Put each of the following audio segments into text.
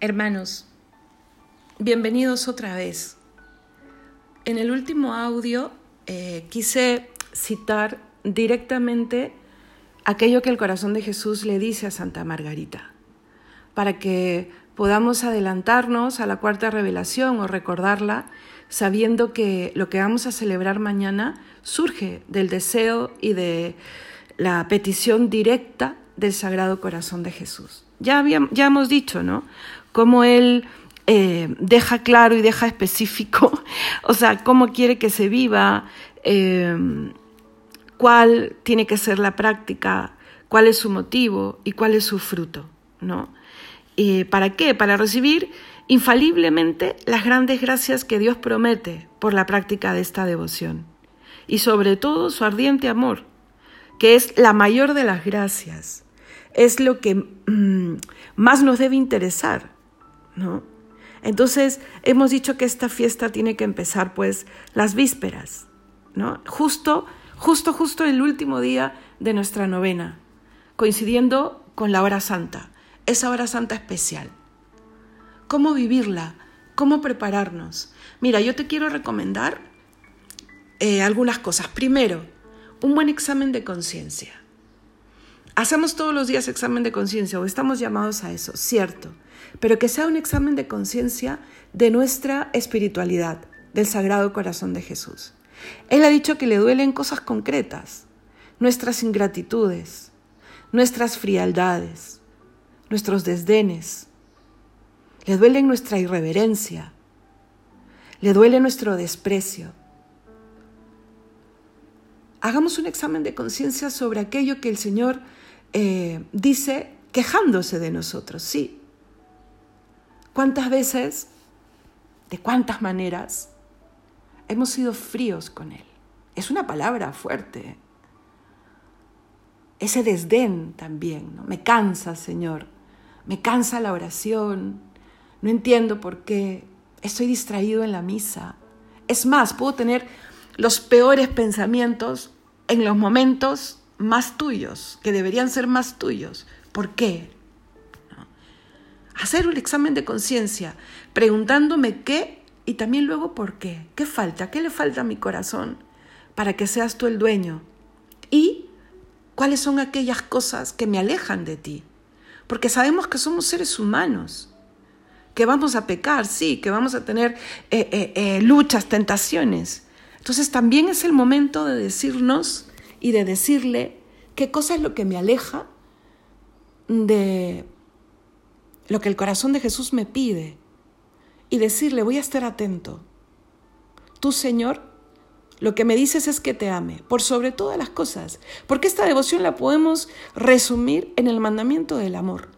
Hermanos, bienvenidos otra vez. En el último audio eh, quise citar directamente aquello que el corazón de Jesús le dice a Santa Margarita, para que podamos adelantarnos a la cuarta revelación o recordarla sabiendo que lo que vamos a celebrar mañana surge del deseo y de la petición directa del Sagrado Corazón de Jesús. Ya, ya hemos dicho, ¿no? Cómo Él eh, deja claro y deja específico, o sea, cómo quiere que se viva, eh, cuál tiene que ser la práctica, cuál es su motivo y cuál es su fruto, ¿no? ¿Para qué? Para recibir infaliblemente las grandes gracias que Dios promete por la práctica de esta devoción y sobre todo su ardiente amor, que es la mayor de las gracias, es lo que mm, más nos debe interesar, Entonces, hemos dicho que esta fiesta tiene que empezar pues las vísperas, ¿no? Justo, justo, justo el último día de nuestra novena, coincidiendo con la hora santa, esa hora santa especial. ¿Cómo vivirla? ¿Cómo prepararnos? Mira, yo te quiero recomendar eh, algunas cosas. Primero, un buen examen de conciencia. Hacemos todos los días examen de conciencia o estamos llamados a eso, cierto pero que sea un examen de conciencia de nuestra espiritualidad, del Sagrado Corazón de Jesús. Él ha dicho que le duelen cosas concretas, nuestras ingratitudes, nuestras frialdades, nuestros desdenes, le duele nuestra irreverencia, le duele nuestro desprecio. Hagamos un examen de conciencia sobre aquello que el Señor eh, dice quejándose de nosotros, sí, ¿Cuántas veces, de cuántas maneras, hemos sido fríos con Él? Es una palabra fuerte. Ese desdén también, ¿no? Me cansa, Señor. Me cansa la oración. No entiendo por qué. Estoy distraído en la misa. Es más, puedo tener los peores pensamientos en los momentos más tuyos, que deberían ser más tuyos. ¿Por qué? Hacer un examen de conciencia, preguntándome qué y también luego por qué. ¿Qué falta? ¿Qué le falta a mi corazón para que seas tú el dueño? Y cuáles son aquellas cosas que me alejan de ti. Porque sabemos que somos seres humanos, que vamos a pecar, sí, que vamos a tener eh, eh, eh, luchas, tentaciones. Entonces también es el momento de decirnos y de decirle qué cosa es lo que me aleja de lo que el corazón de Jesús me pide y decirle, voy a estar atento. Tú, Señor, lo que me dices es que te ame, por sobre todas las cosas, porque esta devoción la podemos resumir en el mandamiento del amor.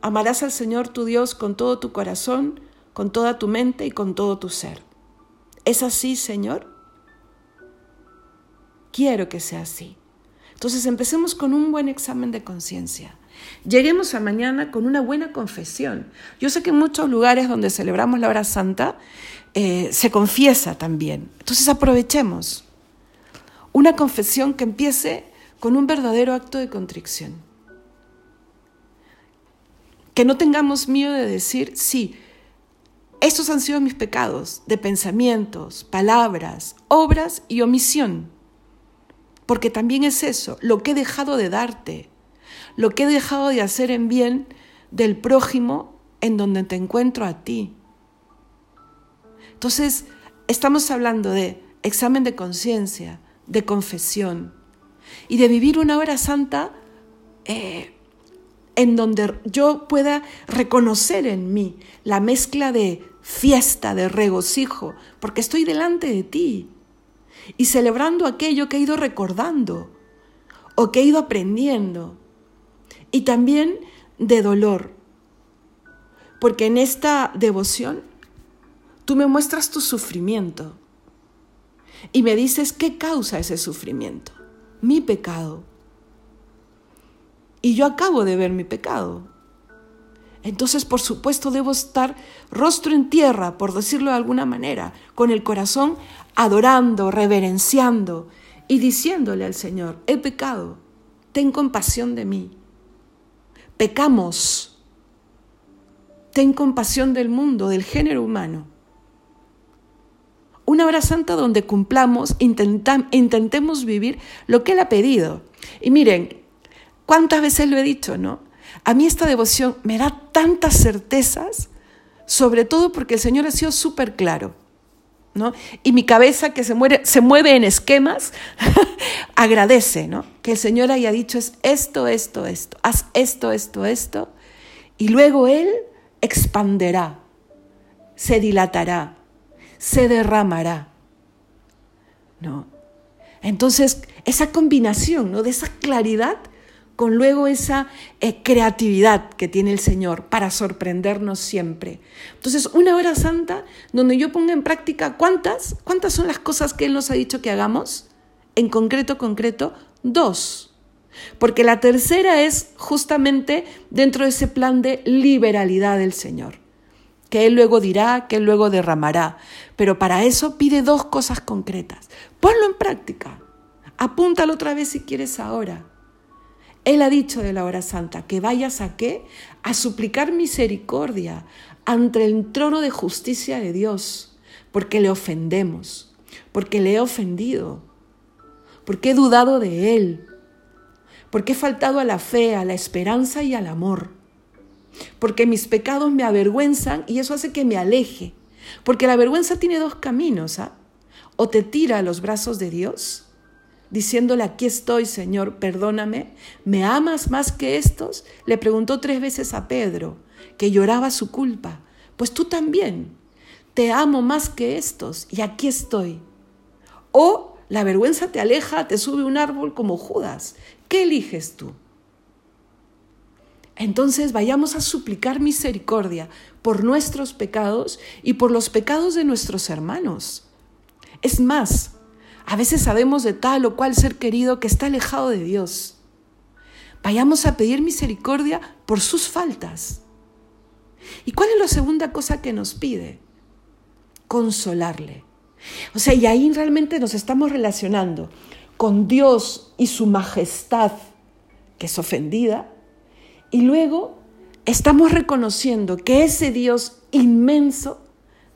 Amarás al Señor tu Dios con todo tu corazón, con toda tu mente y con todo tu ser. ¿Es así, Señor? Quiero que sea así. Entonces empecemos con un buen examen de conciencia. Lleguemos a mañana con una buena confesión. Yo sé que en muchos lugares donde celebramos la hora santa eh, se confiesa también. Entonces aprovechemos una confesión que empiece con un verdadero acto de contrición. Que no tengamos miedo de decir, sí, estos han sido mis pecados de pensamientos, palabras, obras y omisión. Porque también es eso, lo que he dejado de darte, lo que he dejado de hacer en bien del prójimo en donde te encuentro a ti. Entonces, estamos hablando de examen de conciencia, de confesión y de vivir una hora santa eh, en donde yo pueda reconocer en mí la mezcla de fiesta, de regocijo, porque estoy delante de ti y celebrando aquello que he ido recordando o que he ido aprendiendo y también de dolor. Porque en esta devoción tú me muestras tu sufrimiento y me dices qué causa ese sufrimiento. Mi pecado. Y yo acabo de ver mi pecado. Entonces, por supuesto, debo estar rostro en tierra, por decirlo de alguna manera, con el corazón adorando, reverenciando y diciéndole al Señor, he pecado, ten compasión de mí pecamos. ten compasión del mundo, del género humano. Una hora santa donde cumplamos, intentemos vivir lo que Él ha pedido. Y miren, ¿cuántas veces lo he dicho, no? A mí esta devoción me da tantas certezas, sobre todo porque el Señor ha sido súper claro. ¿No? Y mi cabeza que se, se mueve en esquemas, agradece, ¿no? Que el Señor haya dicho es esto, esto, esto, haz esto, esto, esto, y luego Él expanderá, se dilatará, se derramará. ¿No? Entonces, esa combinación, ¿no? De esa claridad con luego esa eh, creatividad que tiene el Señor para sorprendernos siempre. Entonces, una hora santa donde yo ponga en práctica cuántas, cuántas son las cosas que Él nos ha dicho que hagamos, en concreto, concreto, dos. Porque la tercera es justamente dentro de ese plan de liberalidad del Señor, que Él luego dirá, que Él luego derramará. Pero para eso pide dos cosas concretas. Ponlo en práctica. Apúntalo otra vez si quieres ahora. Él ha dicho de la hora santa que vayas a qué? A suplicar misericordia ante el trono de justicia de Dios, porque le ofendemos, porque le he ofendido, porque he dudado de Él, porque he faltado a la fe, a la esperanza y al amor, porque mis pecados me avergüenzan y eso hace que me aleje, porque la vergüenza tiene dos caminos, ¿ah? O te tira a los brazos de Dios, diciéndole, aquí estoy, Señor, perdóname, ¿me amas más que estos? Le preguntó tres veces a Pedro, que lloraba su culpa. Pues tú también, te amo más que estos y aquí estoy. O la vergüenza te aleja, te sube un árbol como Judas. ¿Qué eliges tú? Entonces vayamos a suplicar misericordia por nuestros pecados y por los pecados de nuestros hermanos. Es más, a veces sabemos de tal o cual ser querido que está alejado de Dios. Vayamos a pedir misericordia por sus faltas. ¿Y cuál es la segunda cosa que nos pide? Consolarle. O sea, y ahí realmente nos estamos relacionando con Dios y su majestad, que es ofendida, y luego estamos reconociendo que ese Dios inmenso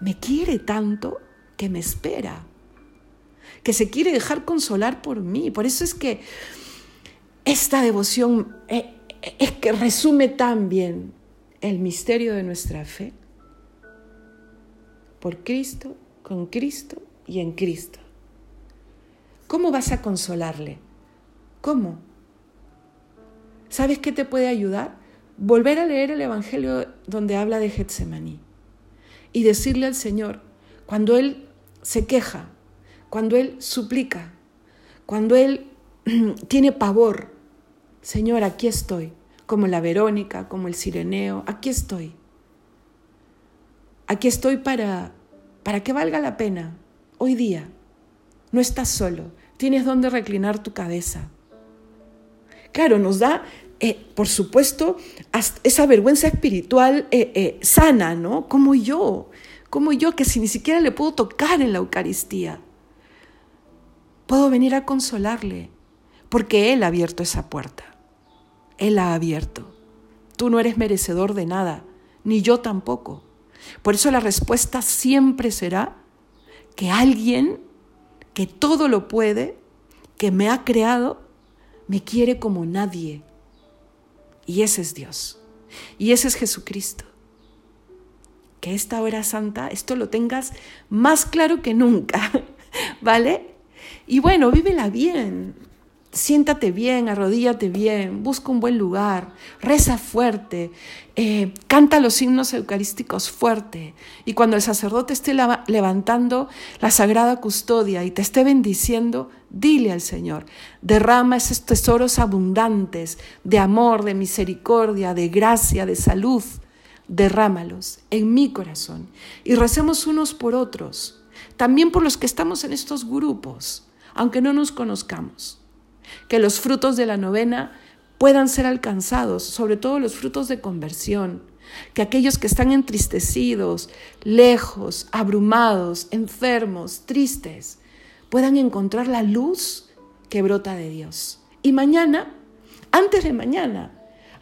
me quiere tanto que me espera que se quiere dejar consolar por mí. Por eso es que esta devoción eh, eh, es que resume tan bien el misterio de nuestra fe. Por Cristo, con Cristo y en Cristo. ¿Cómo vas a consolarle? ¿Cómo? ¿Sabes qué te puede ayudar? Volver a leer el Evangelio donde habla de Getsemaní y decirle al Señor, cuando Él se queja, cuando Él suplica, cuando Él tiene pavor, Señor, aquí estoy, como la Verónica, como el Sireneo, aquí estoy. Aquí estoy para, para que valga la pena hoy día. No estás solo, tienes donde reclinar tu cabeza. Claro, nos da, eh, por supuesto, esa vergüenza espiritual eh, eh, sana, ¿no? Como yo, como yo que si ni siquiera le puedo tocar en la Eucaristía. Puedo venir a consolarle, porque Él ha abierto esa puerta. Él ha abierto. Tú no eres merecedor de nada, ni yo tampoco. Por eso la respuesta siempre será que alguien que todo lo puede, que me ha creado, me quiere como nadie. Y ese es Dios. Y ese es Jesucristo. Que esta hora santa, esto lo tengas más claro que nunca, ¿vale? Y bueno, vívela bien. Siéntate bien, arrodíllate bien, busca un buen lugar, reza fuerte, eh, canta los himnos eucarísticos fuerte. Y cuando el sacerdote esté levantando la sagrada custodia y te esté bendiciendo, dile al Señor, derrama esos tesoros abundantes de amor, de misericordia, de gracia, de salud, derrámalos en mi corazón. Y recemos unos por otros, también por los que estamos en estos grupos aunque no nos conozcamos. Que los frutos de la novena puedan ser alcanzados, sobre todo los frutos de conversión. Que aquellos que están entristecidos, lejos, abrumados, enfermos, tristes, puedan encontrar la luz que brota de Dios. Y mañana, antes de mañana,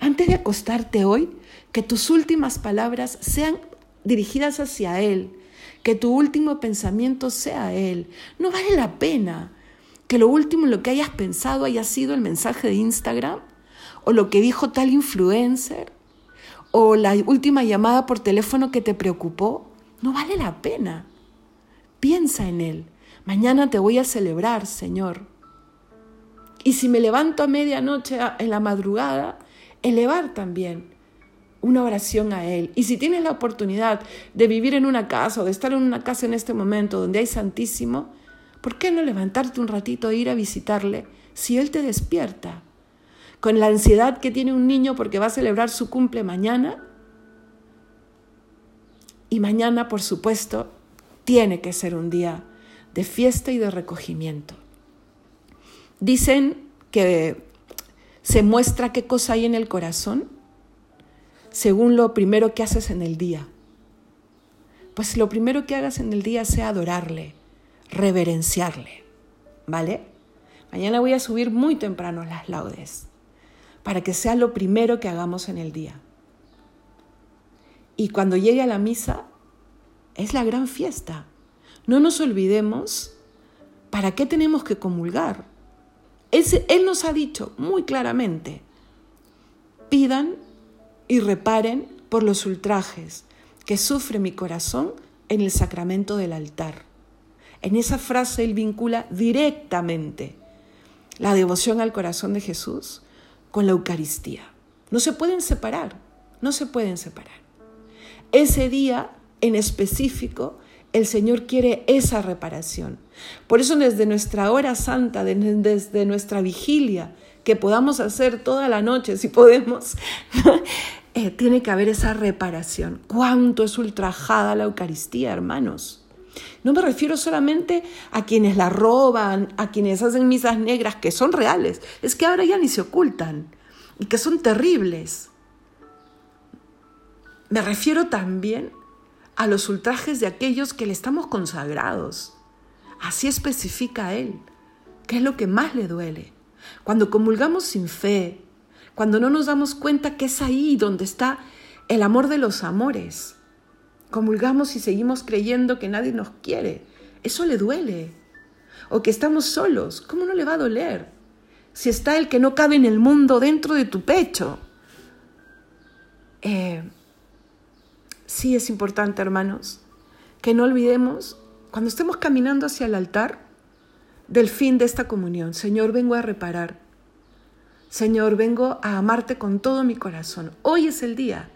Antes de acostarte hoy, que tus últimas palabras sean dirigidas hacia Él, que tu último pensamiento sea Él. No vale la pena que lo último en lo que hayas pensado haya sido el mensaje de Instagram o lo que dijo tal influencer o la última llamada por teléfono que te preocupó. No vale la pena. Piensa en Él. Mañana te voy a celebrar, Señor. Y si me levanto a medianoche en la madrugada, elevar también una oración a Él. Y si tienes la oportunidad de vivir en una casa o de estar en una casa en este momento donde hay Santísimo, ¿por qué no levantarte un ratito e ir a visitarle si Él te despierta? Con la ansiedad que tiene un niño porque va a celebrar su cumple mañana. Y mañana, por supuesto, tiene que ser un día de fiesta y de recogimiento. Dicen que se muestra qué cosa hay en el corazón según lo primero que haces en el día. Pues lo primero que hagas en el día sea adorarle, reverenciarle, ¿vale? Mañana voy a subir muy temprano las laudes para que sea lo primero que hagamos en el día. Y cuando llegue a la misa, es la gran fiesta. No nos olvidemos para qué tenemos que comulgar. Él, nos ha dicho muy claramente, pidan y reparen por los ultrajes que sufre mi corazón en el sacramento del altar. En esa frase él vincula directamente la devoción al corazón de Jesús con la Eucaristía. No se pueden separar, no se pueden separar. Ese día en específico, el Señor quiere esa reparación. Por eso desde nuestra hora santa, desde nuestra vigilia, que podamos hacer toda la noche, si podemos, eh, tiene que haber esa reparación. ¿Cuánto es ultrajada la Eucaristía, hermanos? No me refiero solamente a quienes la roban, a quienes hacen misas negras, que son reales, es que ahora ya ni se ocultan y que son terribles. Me refiero también a los ultrajes de aquellos que le estamos consagrados. Así especifica él, qué es lo que más le duele. Cuando comulgamos sin fe, cuando no nos damos cuenta que es ahí donde está el amor de los amores, comulgamos y seguimos creyendo que nadie nos quiere, eso le duele. O que estamos solos, ¿cómo no le va a doler? Si está el que no cabe en el mundo dentro de tu pecho. Eh, sí es importante, hermanos, que no olvidemos, cuando estemos caminando hacia el altar, del fin de esta comunión. Señor, vengo a reparar. Señor, vengo a amarte con todo mi corazón. Hoy es el día.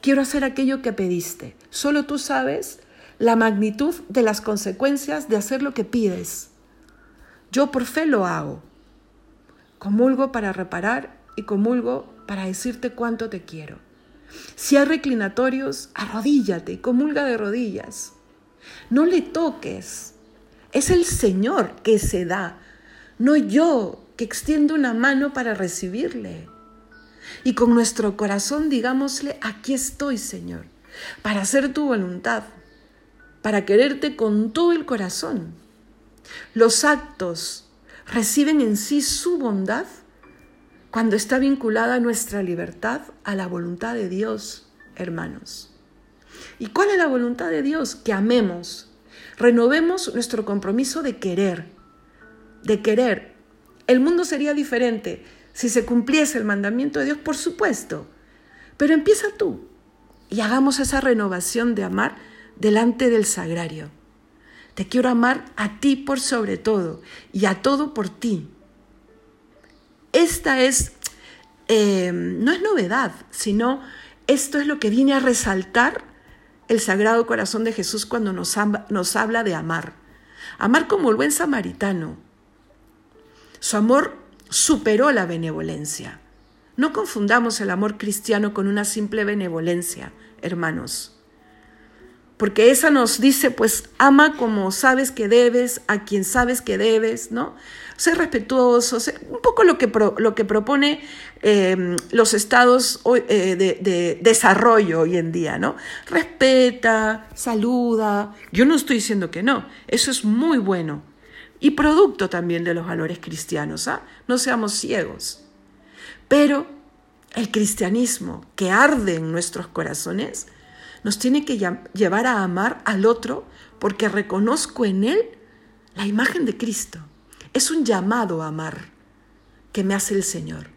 Quiero hacer aquello que pediste. Solo tú sabes la magnitud de las consecuencias de hacer lo que pides. Yo por fe lo hago. Comulgo para reparar y comulgo para decirte cuánto te quiero. Si hay reclinatorios, arrodíllate y comulga de rodillas. No le toques es el Señor que se da, no yo que extiendo una mano para recibirle. Y con nuestro corazón digámosle, aquí estoy, Señor, para hacer tu voluntad, para quererte con todo el corazón. Los actos reciben en sí su bondad cuando está vinculada nuestra libertad a la voluntad de Dios, hermanos. ¿Y cuál es la voluntad de Dios? Que amemos, Renovemos nuestro compromiso de querer, de querer. El mundo sería diferente si se cumpliese el mandamiento de Dios, por supuesto. Pero empieza tú y hagamos esa renovación de amar delante del sagrario. Te quiero amar a ti por sobre todo y a todo por ti. Esta es, eh, no es novedad, sino esto es lo que viene a resaltar el Sagrado Corazón de Jesús cuando nos, nos habla de amar. Amar como el buen samaritano. Su amor superó la benevolencia. No confundamos el amor cristiano con una simple benevolencia, hermanos. Porque esa nos dice, pues, ama como sabes que debes, a quien sabes que debes, ¿no? ser respetuoso, un poco lo que, lo que propone em, los estados eh, de, desarrollo hoy en día, ¿no? Respeta, saluda. Yo no estoy diciendo que no, eso es muy bueno. Y producto también de los valores cristianos, ¿ah? No seamos ciegos. Pero el cristianismo que arde en nuestros corazones, nos tiene que llevar a amar al otro porque reconozco en él la imagen de Cristo. Es un llamado a amar que me hace el Señor.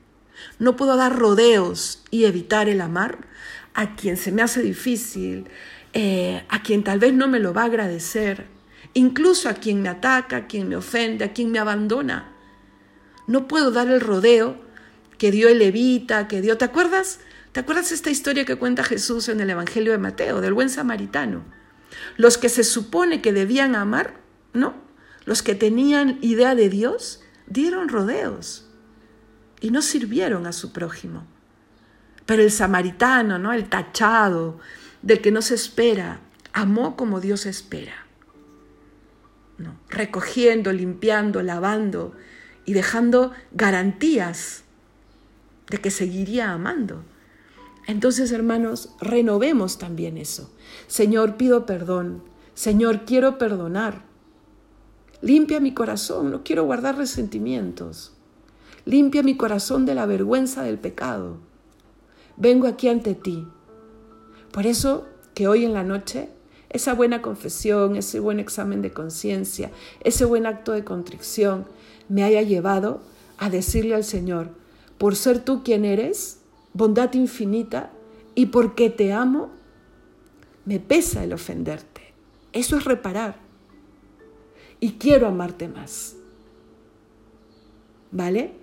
No puedo dar rodeos y evitar el amar a quien se me hace difícil, eh, a quien tal vez no me lo va a agradecer, incluso a quien me ataca, a quien me ofende, a quien me abandona. No puedo dar el rodeo que dio el levita, que dio... ¿Te acuerdas? ¿Te acuerdas esta historia que cuenta Jesús en el Evangelio de Mateo, del buen samaritano? Los que se supone que debían amar, ¿no? Los que tenían idea de Dios, dieron rodeos y no sirvieron a su prójimo. Pero el samaritano, ¿no? El tachado, del que no se espera, amó como Dios espera. Recogiendo, limpiando, lavando y dejando garantías de que seguiría amando. Entonces, hermanos, renovemos también eso. Señor, pido perdón. Señor, quiero perdonar. Limpia mi corazón, no quiero guardar resentimientos. Limpia mi corazón de la vergüenza del pecado vengo aquí ante ti. Por eso que hoy en la noche esa buena confesión, ese buen examen de conciencia, ese buen acto de contrición me haya llevado a decirle al Señor, por ser tú quien eres, bondad infinita, y porque te amo, me pesa el ofenderte. Eso es reparar. Y quiero amarte más. ¿Vale?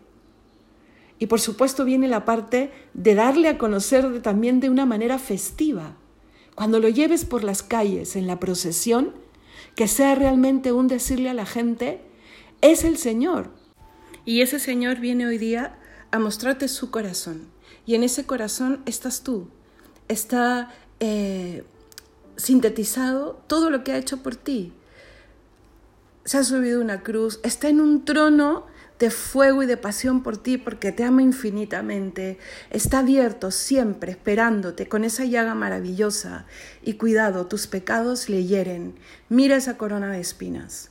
Y por supuesto viene la parte de darle a conocer también de una manera festiva. Cuando lo lleves por las calles, en la procesión, que sea realmente un decirle a la gente, es el Señor. Y ese Señor viene hoy día a mostrarte su corazón. Y en ese corazón estás tú. Está eh, sintetizado todo lo que ha hecho por ti. Se ha subido una cruz, está en un trono de fuego y de pasión por ti porque te ama infinitamente. Está abierto siempre esperándote con esa llaga maravillosa. Y cuidado, tus pecados le hieren. Mira esa corona de espinas.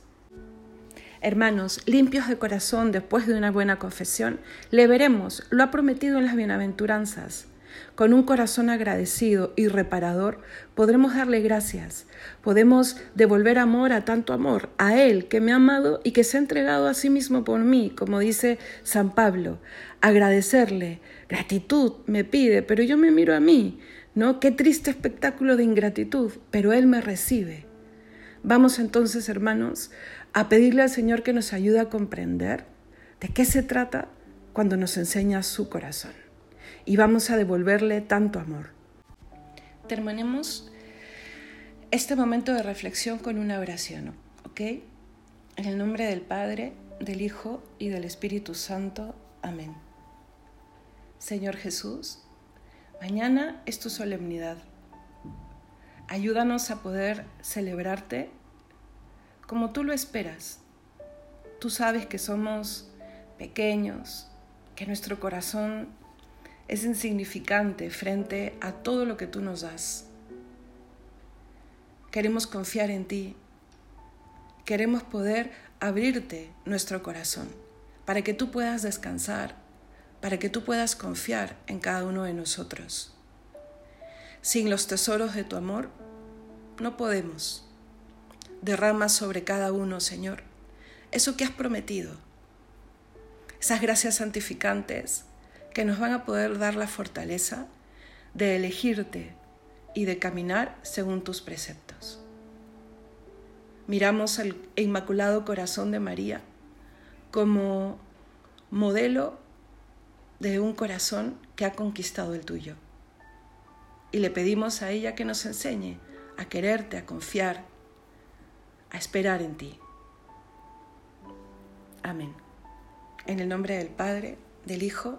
Hermanos, limpios de corazón después de una buena confesión, le veremos, lo ha prometido en las bienaventuranzas. Con un corazón agradecido y reparador podremos darle gracias, podemos devolver amor a tanto amor, a Él que me ha amado y que se ha entregado a sí mismo por mí, como dice San Pablo. Agradecerle, gratitud me pide, pero yo me miro a mí, ¿no? Qué triste espectáculo de ingratitud, pero Él me recibe. Vamos entonces, hermanos, a pedirle al Señor que nos ayude a comprender de qué se trata cuando nos enseña su corazón y vamos a devolverle tanto amor. Terminemos este momento de reflexión con una oración, ¿ok? En el nombre del Padre, del Hijo y del Espíritu Santo. Amén. Señor Jesús, mañana es tu solemnidad. Ayúdanos a poder celebrarte como tú lo esperas. Tú sabes que somos pequeños, que nuestro corazón es insignificante frente a todo lo que tú nos das. Queremos confiar en ti. Queremos poder abrirte nuestro corazón para que tú puedas descansar, para que tú puedas confiar en cada uno de nosotros. Sin los tesoros de tu amor, no podemos. Derrama sobre cada uno, Señor, eso que has prometido, esas gracias santificantes que nos van a poder dar la fortaleza de elegirte y de caminar según tus preceptos. Miramos al Inmaculado Corazón de María como modelo de un corazón que ha conquistado el tuyo. Y le pedimos a ella que nos enseñe a quererte, a confiar, a esperar en ti. Amén. En el nombre del Padre, del Hijo